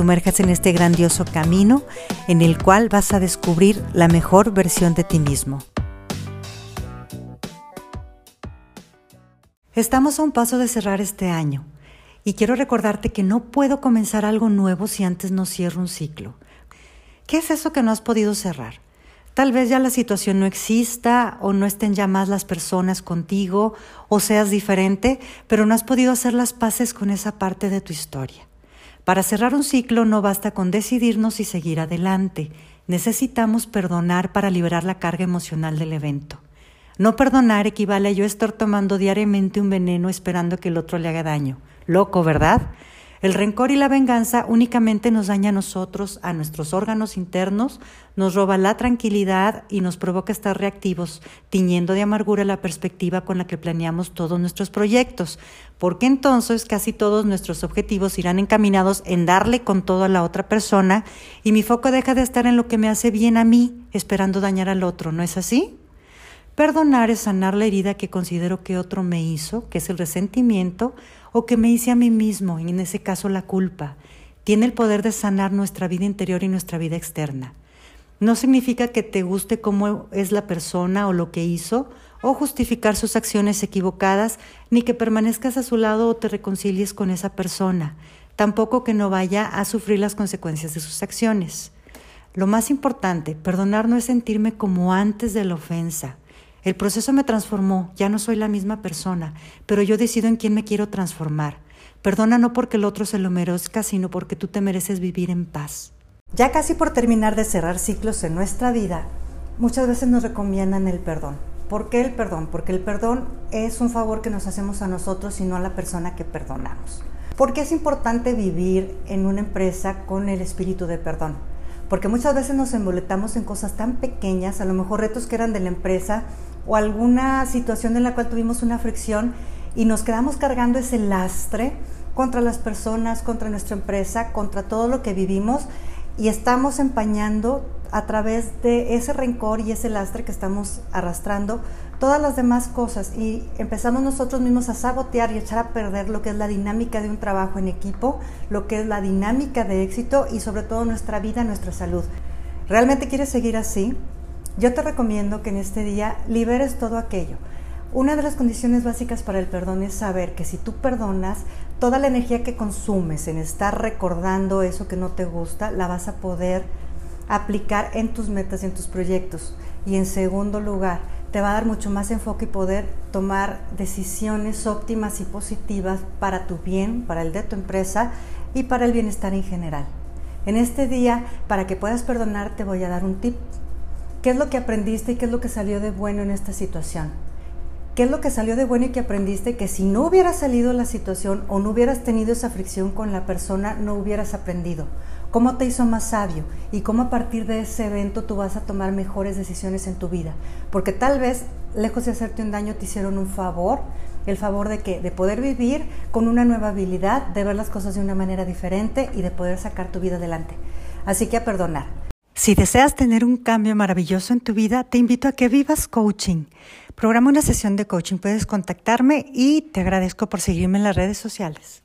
sumerjas en este grandioso camino en el cual vas a descubrir la mejor versión de ti mismo. Estamos a un paso de cerrar este año y quiero recordarte que no puedo comenzar algo nuevo si antes no cierro un ciclo. ¿Qué es eso que no has podido cerrar? Tal vez ya la situación no exista o no estén ya más las personas contigo o seas diferente, pero no has podido hacer las paces con esa parte de tu historia. Para cerrar un ciclo no basta con decidirnos y seguir adelante. Necesitamos perdonar para liberar la carga emocional del evento. No perdonar equivale a yo estar tomando diariamente un veneno esperando que el otro le haga daño. Loco, ¿verdad? El rencor y la venganza únicamente nos daña a nosotros, a nuestros órganos internos, nos roba la tranquilidad y nos provoca estar reactivos, tiñendo de amargura la perspectiva con la que planeamos todos nuestros proyectos, porque entonces casi todos nuestros objetivos irán encaminados en darle con todo a la otra persona y mi foco deja de estar en lo que me hace bien a mí, esperando dañar al otro, ¿no es así? Perdonar es sanar la herida que considero que otro me hizo, que es el resentimiento, o que me hice a mí mismo, en ese caso la culpa, tiene el poder de sanar nuestra vida interior y nuestra vida externa. No significa que te guste cómo es la persona o lo que hizo, o justificar sus acciones equivocadas, ni que permanezcas a su lado o te reconcilies con esa persona, tampoco que no vaya a sufrir las consecuencias de sus acciones. Lo más importante, perdonar no es sentirme como antes de la ofensa, el proceso me transformó, ya no soy la misma persona, pero yo decido en quién me quiero transformar. Perdona no porque el otro se lo merezca, sino porque tú te mereces vivir en paz. Ya casi por terminar de cerrar ciclos en nuestra vida, muchas veces nos recomiendan el perdón. ¿Por qué el perdón? Porque el perdón es un favor que nos hacemos a nosotros y no a la persona que perdonamos. ¿Por qué es importante vivir en una empresa con el espíritu de perdón? Porque muchas veces nos emboletamos en cosas tan pequeñas, a lo mejor retos que eran de la empresa, o alguna situación en la cual tuvimos una fricción y nos quedamos cargando ese lastre contra las personas, contra nuestra empresa, contra todo lo que vivimos y estamos empañando a través de ese rencor y ese lastre que estamos arrastrando todas las demás cosas y empezamos nosotros mismos a sabotear y echar a perder lo que es la dinámica de un trabajo en equipo, lo que es la dinámica de éxito y sobre todo nuestra vida, nuestra salud. ¿Realmente quieres seguir así? Yo te recomiendo que en este día liberes todo aquello. Una de las condiciones básicas para el perdón es saber que si tú perdonas, toda la energía que consumes en estar recordando eso que no te gusta, la vas a poder aplicar en tus metas y en tus proyectos. Y en segundo lugar, te va a dar mucho más enfoque y poder tomar decisiones óptimas y positivas para tu bien, para el de tu empresa y para el bienestar en general. En este día, para que puedas perdonar, te voy a dar un tip ¿Qué es lo que aprendiste y qué es lo que salió de bueno en esta situación? ¿Qué es lo que salió de bueno y que aprendiste que si no hubiera salido la situación o no hubieras tenido esa fricción con la persona, no hubieras aprendido? ¿Cómo te hizo más sabio? Y cómo a partir de ese evento tú vas a tomar mejores decisiones en tu vida. Porque tal vez, lejos de hacerte un daño, te hicieron un favor. El favor de que de poder vivir con una nueva habilidad, de ver las cosas de una manera diferente y de poder sacar tu vida adelante. Así que a perdonar. Si deseas tener un cambio maravilloso en tu vida, te invito a que vivas coaching. Programa una sesión de coaching, puedes contactarme y te agradezco por seguirme en las redes sociales.